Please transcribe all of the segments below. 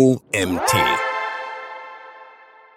OMT.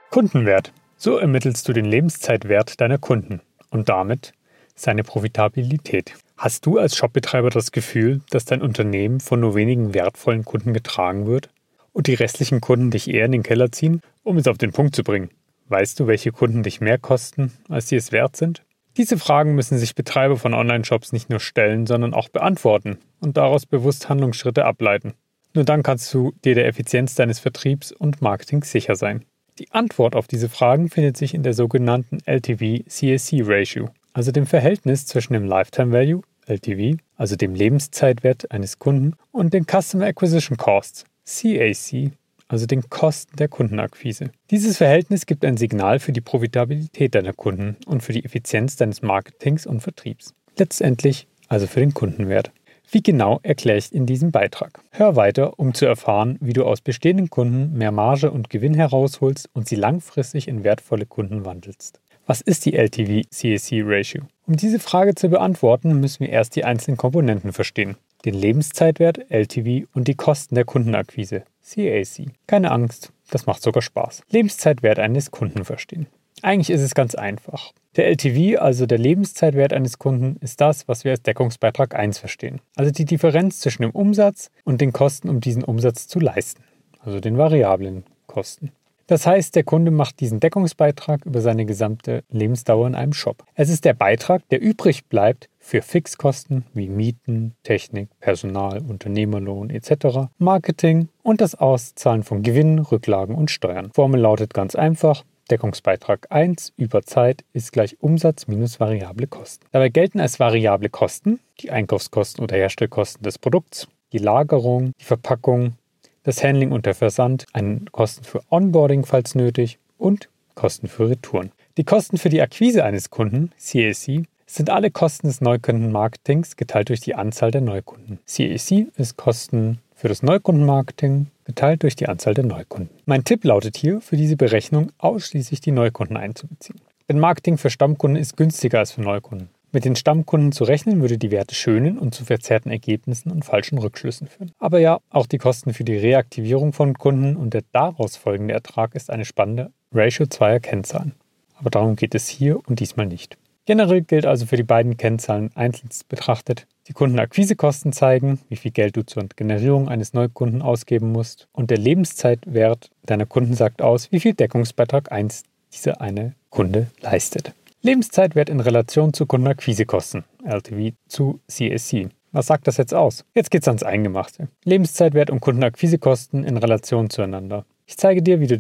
Kundenwert. So ermittelst du den Lebenszeitwert deiner Kunden und damit seine Profitabilität. Hast du als Shopbetreiber das Gefühl, dass dein Unternehmen von nur wenigen wertvollen Kunden getragen wird und die restlichen Kunden dich eher in den Keller ziehen? Um es auf den Punkt zu bringen, weißt du, welche Kunden dich mehr kosten, als sie es wert sind? Diese Fragen müssen sich Betreiber von Online-Shops nicht nur stellen, sondern auch beantworten und daraus bewusst Handlungsschritte ableiten. Nur dann kannst du dir der Effizienz deines Vertriebs und Marketings sicher sein. Die Antwort auf diese Fragen findet sich in der sogenannten LTV-CAC Ratio, also dem Verhältnis zwischen dem Lifetime Value, LTV, also dem Lebenszeitwert eines Kunden, und den Customer Acquisition Costs, CAC, also den Kosten der Kundenakquise. Dieses Verhältnis gibt ein Signal für die Profitabilität deiner Kunden und für die Effizienz deines Marketings und Vertriebs. Letztendlich also für den Kundenwert. Wie genau erkläre ich in diesem Beitrag. Hör weiter, um zu erfahren, wie du aus bestehenden Kunden mehr Marge und Gewinn herausholst und sie langfristig in wertvolle Kunden wandelst. Was ist die LTV-CAC-Ratio? Um diese Frage zu beantworten, müssen wir erst die einzelnen Komponenten verstehen. Den Lebenszeitwert, LTV und die Kosten der Kundenakquise, CAC. Keine Angst, das macht sogar Spaß. Lebenszeitwert eines Kunden verstehen. Eigentlich ist es ganz einfach. Der LTV, also der Lebenszeitwert eines Kunden, ist das, was wir als Deckungsbeitrag 1 verstehen. Also die Differenz zwischen dem Umsatz und den Kosten, um diesen Umsatz zu leisten. Also den variablen Kosten. Das heißt, der Kunde macht diesen Deckungsbeitrag über seine gesamte Lebensdauer in einem Shop. Es ist der Beitrag, der übrig bleibt für Fixkosten wie Mieten, Technik, Personal, Unternehmerlohn etc., Marketing und das Auszahlen von Gewinnen, Rücklagen und Steuern. Formel lautet ganz einfach, Deckungsbeitrag 1 über Zeit ist gleich Umsatz minus variable Kosten. Dabei gelten als variable Kosten die Einkaufskosten oder Herstellkosten des Produkts, die Lagerung, die Verpackung, das Handling und der Versand, einen Kosten für Onboarding, falls nötig, und Kosten für Retouren. Die Kosten für die Akquise eines Kunden, CAC, sind alle Kosten des Neukundenmarketings geteilt durch die Anzahl der Neukunden. CAC ist Kosten für das Neukundenmarketing geteilt durch die Anzahl der Neukunden. Mein Tipp lautet hier, für diese Berechnung ausschließlich die Neukunden einzubeziehen. Denn Marketing für Stammkunden ist günstiger als für Neukunden. Mit den Stammkunden zu rechnen würde die Werte schönen und zu verzerrten Ergebnissen und falschen Rückschlüssen führen. Aber ja, auch die Kosten für die Reaktivierung von Kunden und der daraus folgende Ertrag ist eine spannende Ratio zweier Kennzahlen. Aber darum geht es hier und diesmal nicht. Generell gilt also für die beiden Kennzahlen einzeln betrachtet, die Kundenakquisekosten zeigen, wie viel Geld du zur Generierung eines Neukunden ausgeben musst und der Lebenszeitwert deiner Kunden sagt aus, wie viel Deckungsbeitrag 1 dieser eine Kunde leistet. Lebenszeitwert in Relation zu Kundenakquisekosten, LTV zu CSC. Was sagt das jetzt aus? Jetzt geht's ans Eingemachte. Lebenszeitwert und Kundenakquisekosten in Relation zueinander. Ich zeige dir, wie du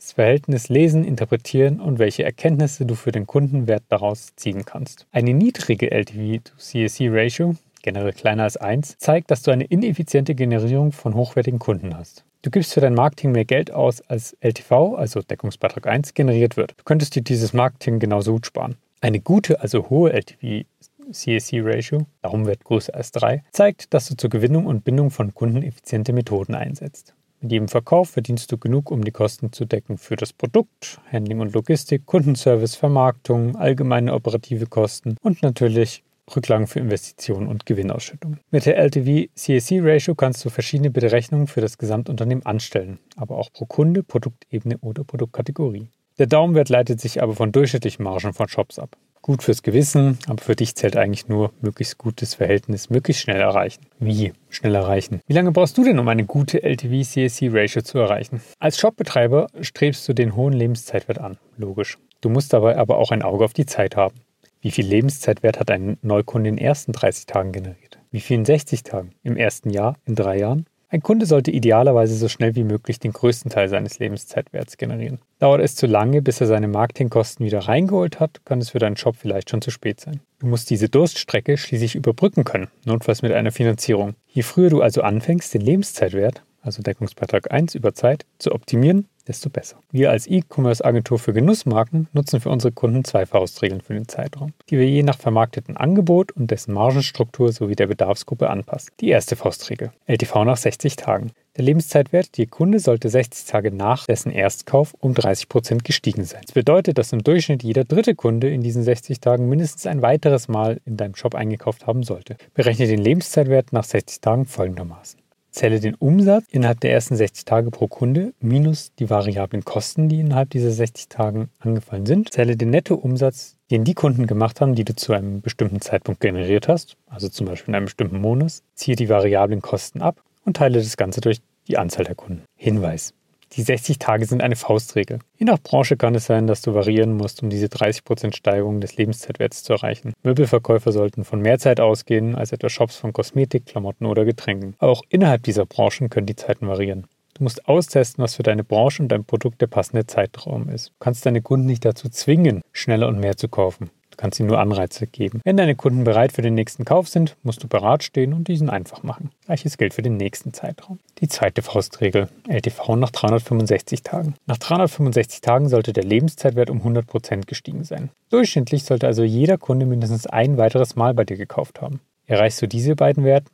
dieses Verhältnis lesen, interpretieren und welche Erkenntnisse du für den Kundenwert daraus ziehen kannst. Eine niedrige LTV to CSC Ratio, generell kleiner als 1, zeigt, dass du eine ineffiziente Generierung von hochwertigen Kunden hast. Du gibst für dein Marketing mehr Geld aus, als LTV, also Deckungsbeitrag 1, generiert wird. Du könntest dir dieses Marketing genauso gut sparen. Eine gute, also hohe LTV CAC Ratio, Daumenwert größer als 3, zeigt, dass du zur Gewinnung und Bindung von Kunden effiziente Methoden einsetzt. Mit jedem Verkauf verdienst du genug, um die Kosten zu decken für das Produkt, Handling und Logistik, Kundenservice, Vermarktung, allgemeine operative Kosten und natürlich Rücklagen für Investitionen und Gewinnausschüttung. Mit der LTV-CAC-Ratio kannst du verschiedene Berechnungen für das Gesamtunternehmen anstellen, aber auch pro Kunde, Produktebene oder Produktkategorie. Der Daumenwert leitet sich aber von durchschnittlichen Margen von Shops ab. Gut fürs Gewissen, aber für dich zählt eigentlich nur möglichst gutes Verhältnis, möglichst schnell erreichen. Wie schnell erreichen? Wie lange brauchst du denn, um eine gute LTV-CAC-Ratio zu erreichen? Als Shopbetreiber strebst du den hohen Lebenszeitwert an, logisch. Du musst dabei aber auch ein Auge auf die Zeit haben. Wie viel Lebenszeitwert hat ein Neukunde in den ersten 30 Tagen generiert? Wie viel in 60 Tagen? Im ersten Jahr? In drei Jahren? Ein Kunde sollte idealerweise so schnell wie möglich den größten Teil seines Lebenszeitwerts generieren. Dauert es zu lange, bis er seine Marketingkosten wieder reingeholt hat, kann es für deinen Shop vielleicht schon zu spät sein. Du musst diese Durststrecke schließlich überbrücken können, notfalls mit einer Finanzierung. Je früher du also anfängst, den Lebenszeitwert, also Deckungsbeitrag 1 über Zeit, zu optimieren, desto besser. Wir als E-Commerce-Agentur für Genussmarken nutzen für unsere Kunden zwei Faustregeln für den Zeitraum, die wir je nach vermarkteten Angebot und dessen Margenstruktur sowie der Bedarfsgruppe anpassen. Die erste Faustregel. LTV nach 60 Tagen. Der Lebenszeitwert je Kunde sollte 60 Tage nach dessen Erstkauf um 30% gestiegen sein. Das bedeutet, dass im Durchschnitt jeder dritte Kunde in diesen 60 Tagen mindestens ein weiteres Mal in deinem Shop eingekauft haben sollte. Berechne den Lebenszeitwert nach 60 Tagen folgendermaßen. Zähle den Umsatz innerhalb der ersten 60 Tage pro Kunde minus die variablen Kosten, die innerhalb dieser 60 Tagen angefallen sind. Zähle den Nettoumsatz, den die Kunden gemacht haben, die du zu einem bestimmten Zeitpunkt generiert hast, also zum Beispiel in einem bestimmten Monat. Ziehe die variablen Kosten ab und teile das Ganze durch die Anzahl der Kunden. Hinweis. Die 60 Tage sind eine Faustregel. Je nach Branche kann es sein, dass du variieren musst, um diese 30% Steigerung des Lebenszeitwerts zu erreichen. Möbelverkäufer sollten von mehr Zeit ausgehen als etwa Shops von Kosmetik, Klamotten oder Getränken. Aber auch innerhalb dieser Branchen können die Zeiten variieren. Du musst austesten, was für deine Branche und dein Produkt der passende Zeitraum ist. Du kannst deine Kunden nicht dazu zwingen, schneller und mehr zu kaufen kannst ihnen nur Anreize geben. Wenn deine Kunden bereit für den nächsten Kauf sind, musst du bereit stehen und diesen einfach machen. Gleiches gilt für den nächsten Zeitraum. Die zweite Faustregel, LTV nach 365 Tagen. Nach 365 Tagen sollte der Lebenszeitwert um 100% gestiegen sein. Durchschnittlich sollte also jeder Kunde mindestens ein weiteres Mal bei dir gekauft haben. Erreichst du diese beiden Werte,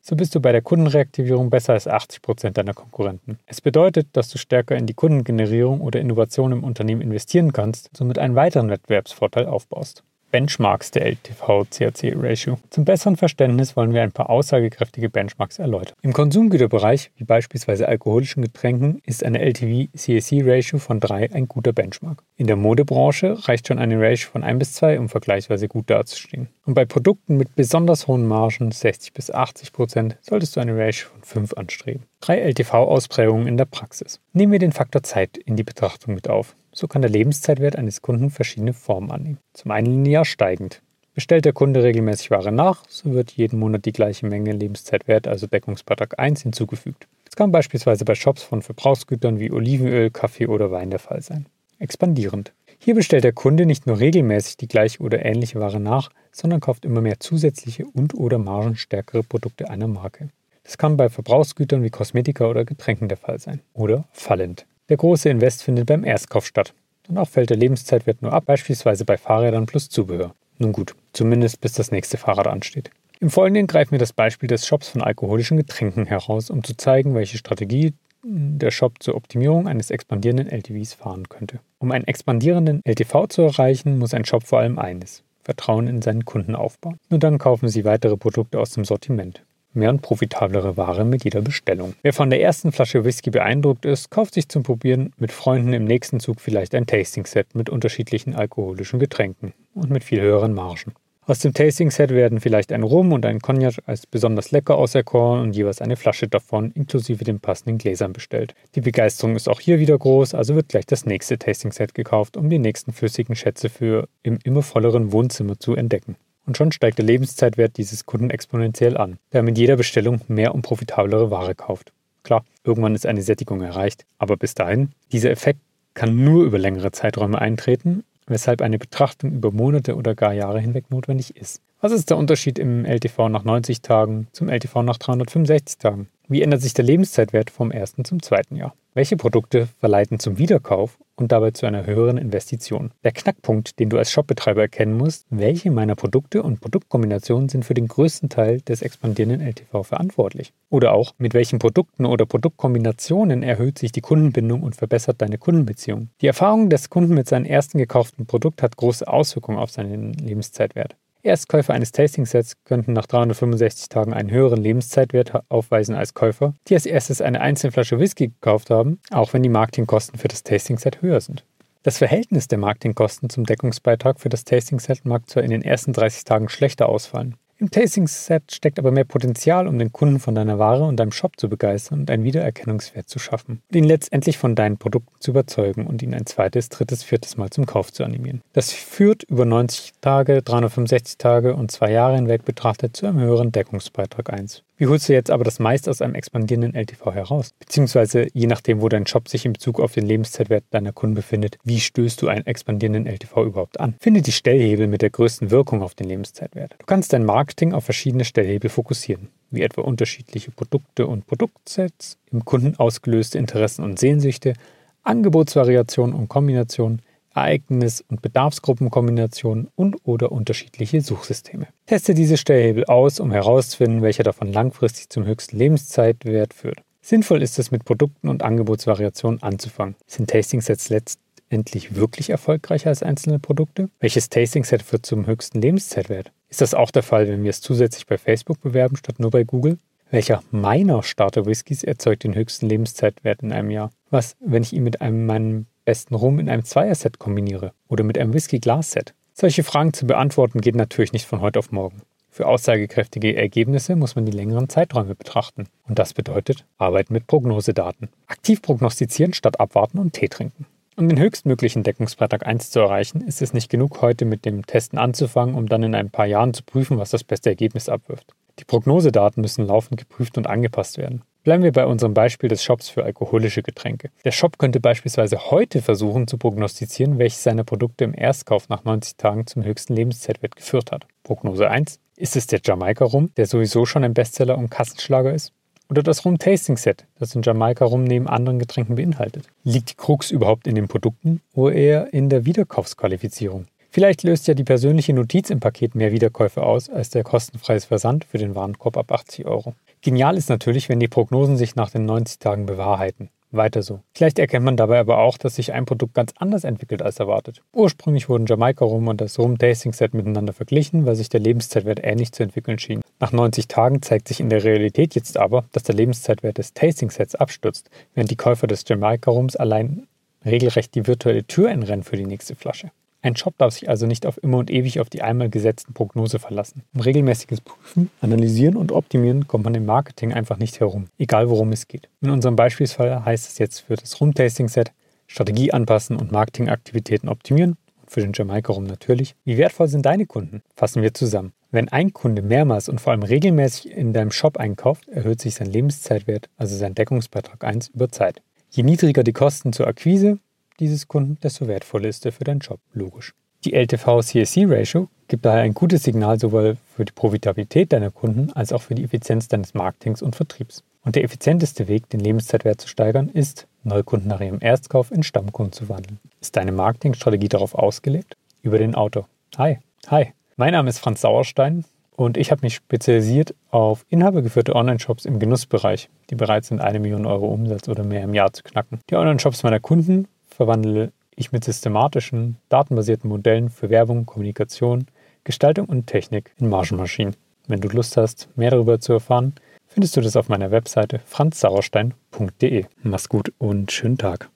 so bist du bei der Kundenreaktivierung besser als 80% deiner Konkurrenten. Es bedeutet, dass du stärker in die Kundengenerierung oder Innovation im Unternehmen investieren kannst und somit einen weiteren Wettbewerbsvorteil aufbaust. Benchmarks der LTV-CAC-Ratio. Zum besseren Verständnis wollen wir ein paar aussagekräftige Benchmarks erläutern. Im Konsumgüterbereich, wie beispielsweise alkoholischen Getränken, ist eine LTV-CAC-Ratio von 3 ein guter Benchmark. In der Modebranche reicht schon eine Ratio von 1 bis 2, um vergleichsweise gut dazustehen. Und bei Produkten mit besonders hohen Margen, 60 bis 80 Prozent, solltest du eine Ratio von 5 anstreben. Drei LTV-Ausprägungen in der Praxis. Nehmen wir den Faktor Zeit in die Betrachtung mit auf. So kann der Lebenszeitwert eines Kunden verschiedene Formen annehmen. Zum einen linear steigend. Bestellt der Kunde regelmäßig Ware nach, so wird jeden Monat die gleiche Menge Lebenszeitwert, also Deckungsbeitrag 1, hinzugefügt. Das kann beispielsweise bei Shops von Verbrauchsgütern wie Olivenöl, Kaffee oder Wein der Fall sein. Expandierend. Hier bestellt der Kunde nicht nur regelmäßig die gleiche oder ähnliche Ware nach, sondern kauft immer mehr zusätzliche und oder margenstärkere Produkte einer Marke. Das kann bei Verbrauchsgütern wie Kosmetika oder Getränken der Fall sein. Oder fallend. Der große Invest findet beim Erstkauf statt. Danach fällt der Lebenszeitwert nur ab, beispielsweise bei Fahrrädern plus Zubehör. Nun gut, zumindest bis das nächste Fahrrad ansteht. Im Folgenden greifen wir das Beispiel des Shops von alkoholischen Getränken heraus, um zu zeigen, welche Strategie der Shop zur Optimierung eines expandierenden LTVs fahren könnte. Um einen expandierenden LTV zu erreichen, muss ein Shop vor allem eines: Vertrauen in seinen Kunden aufbauen. Nur dann kaufen sie weitere Produkte aus dem Sortiment mehr und profitablere Ware mit jeder Bestellung. Wer von der ersten Flasche Whisky beeindruckt ist, kauft sich zum Probieren mit Freunden im nächsten Zug vielleicht ein Tasting-Set mit unterschiedlichen alkoholischen Getränken und mit viel höheren Margen. Aus dem Tasting-Set werden vielleicht ein Rum und ein Cognac als besonders lecker auserkoren und jeweils eine Flasche davon inklusive den passenden Gläsern bestellt. Die Begeisterung ist auch hier wieder groß, also wird gleich das nächste Tasting-Set gekauft, um die nächsten flüssigen Schätze für im immer volleren Wohnzimmer zu entdecken und schon steigt der Lebenszeitwert dieses Kunden exponentiell an, der mit jeder Bestellung mehr und profitablere Ware kauft. Klar, irgendwann ist eine Sättigung erreicht, aber bis dahin, dieser Effekt kann nur über längere Zeiträume eintreten, weshalb eine Betrachtung über Monate oder gar Jahre hinweg notwendig ist. Was ist der Unterschied im LTV nach 90 Tagen zum LTV nach 365 Tagen? Wie ändert sich der Lebenszeitwert vom ersten zum zweiten Jahr? Welche Produkte verleiten zum Wiederkauf und dabei zu einer höheren Investition? Der Knackpunkt, den du als Shopbetreiber erkennen musst, welche meiner Produkte und Produktkombinationen sind für den größten Teil des expandierenden LTV verantwortlich? Oder auch, mit welchen Produkten oder Produktkombinationen erhöht sich die Kundenbindung und verbessert deine Kundenbeziehung? Die Erfahrung des Kunden mit seinem ersten gekauften Produkt hat große Auswirkungen auf seinen Lebenszeitwert. Erstkäufer eines Tasting-Sets könnten nach 365 Tagen einen höheren Lebenszeitwert aufweisen als Käufer, die als erstes eine einzelne Flasche Whisky gekauft haben, auch wenn die Marketingkosten für das Tasting-Set höher sind. Das Verhältnis der Marketingkosten zum Deckungsbeitrag für das Tasting-Set mag zwar in den ersten 30 Tagen schlechter ausfallen, im Tasting-Set steckt aber mehr Potenzial, um den Kunden von deiner Ware und deinem Shop zu begeistern und einen Wiedererkennungswert zu schaffen. Und ihn letztendlich von deinen Produkten zu überzeugen und ihn ein zweites, drittes, viertes Mal zum Kauf zu animieren. Das führt über 90 Tage, 365 Tage und zwei Jahre hinweg betrachtet zu einem höheren Deckungsbeitrag 1. Wie holst du jetzt aber das meiste aus einem expandierenden LTV heraus? Beziehungsweise je nachdem, wo dein Shop sich in Bezug auf den Lebenszeitwert deiner Kunden befindet, wie stößt du einen expandierenden LTV überhaupt an? Finde die Stellhebel mit der größten Wirkung auf den Lebenszeitwert. Du kannst dein Marketing auf verschiedene Stellhebel fokussieren, wie etwa unterschiedliche Produkte und Produktsets, im Kunden ausgelöste Interessen und Sehnsüchte, Angebotsvariationen und Kombinationen, Ereignis- und Bedarfsgruppenkombinationen und oder unterschiedliche Suchsysteme. Teste diese Stellhebel aus, um herauszufinden, welcher davon langfristig zum höchsten Lebenszeitwert führt. Sinnvoll ist es, mit Produkten und Angebotsvariationen anzufangen. Sind Tasting-Sets letztendlich wirklich erfolgreicher als einzelne Produkte? Welches Tasting-Set führt zum höchsten Lebenszeitwert? Ist das auch der Fall, wenn wir es zusätzlich bei Facebook bewerben statt nur bei Google? Welcher meiner Starter Whiskys erzeugt den höchsten Lebenszeitwert in einem Jahr? Was, wenn ich ihn mit einem meinem besten Rum in einem Zweierset kombiniere oder mit einem Whisky-Glas-Set? Solche Fragen zu beantworten geht natürlich nicht von heute auf morgen. Für aussagekräftige Ergebnisse muss man die längeren Zeiträume betrachten. Und das bedeutet Arbeiten mit Prognosedaten. Aktiv prognostizieren statt abwarten und Tee trinken. Um den höchstmöglichen Deckungsbeitrag 1 zu erreichen, ist es nicht genug, heute mit dem Testen anzufangen, um dann in ein paar Jahren zu prüfen, was das beste Ergebnis abwirft. Die Prognosedaten müssen laufend geprüft und angepasst werden. Bleiben wir bei unserem Beispiel des Shops für alkoholische Getränke. Der Shop könnte beispielsweise heute versuchen zu prognostizieren, welches seiner Produkte im Erstkauf nach 90 Tagen zum höchsten Lebenszeitwert geführt hat. Prognose 1. Ist es der Jamaika Rum, der sowieso schon ein Bestseller und Kassenschlager ist? Oder das Rum Tasting Set, das den Jamaika Rum neben anderen Getränken beinhaltet? Liegt die Krux überhaupt in den Produkten oder eher in der Wiederkaufsqualifizierung? Vielleicht löst ja die persönliche Notiz im Paket mehr Wiederkäufe aus als der kostenfreies Versand für den Warenkorb ab 80 Euro. Genial ist natürlich, wenn die Prognosen sich nach den 90 Tagen bewahrheiten. Weiter so. Vielleicht erkennt man dabei aber auch, dass sich ein Produkt ganz anders entwickelt als erwartet. Ursprünglich wurden Jamaika Rum und das Rum Tasting Set miteinander verglichen, weil sich der Lebenszeitwert ähnlich zu entwickeln schien. Nach 90 Tagen zeigt sich in der Realität jetzt aber, dass der Lebenszeitwert des Tasting Sets abstürzt, während die Käufer des Jamaika Rums allein regelrecht die virtuelle Tür einrennen für die nächste Flasche. Ein Shop darf sich also nicht auf immer und ewig auf die einmal gesetzten Prognose verlassen. Um regelmäßiges Prüfen, Analysieren und Optimieren kommt man im Marketing einfach nicht herum, egal worum es geht. In unserem Beispielsfall heißt es jetzt für das Rum-Tasting-Set Strategie anpassen und Marketingaktivitäten optimieren und für den Jamaika-Rum natürlich. Wie wertvoll sind deine Kunden? Fassen wir zusammen. Wenn ein Kunde mehrmals und vor allem regelmäßig in deinem Shop einkauft, erhöht sich sein Lebenszeitwert, also sein Deckungsbeitrag 1 über Zeit. Je niedriger die Kosten zur Akquise, dieses Kunden, desto wertvoller ist er für deinen Job. Logisch. Die LTV-CAC-Ratio gibt daher ein gutes Signal sowohl für die Profitabilität deiner Kunden als auch für die Effizienz deines Marketings und Vertriebs. Und der effizienteste Weg, den Lebenszeitwert zu steigern, ist, Neukunden nach ihrem Erstkauf in Stammkunden zu wandeln. Ist deine Marketingstrategie darauf ausgelegt? Über den Autor. Hi, hi. Mein Name ist Franz Sauerstein und ich habe mich spezialisiert auf inhabergeführte Online-Shops im Genussbereich, die bereit sind, eine Million Euro Umsatz oder mehr im Jahr zu knacken. Die Online-Shops meiner Kunden verwandle ich mit systematischen, datenbasierten Modellen für Werbung, Kommunikation, Gestaltung und Technik in Margenmaschinen. Wenn du Lust hast, mehr darüber zu erfahren, findest du das auf meiner Webseite franzsauerstein.de. Mach's gut und schönen Tag.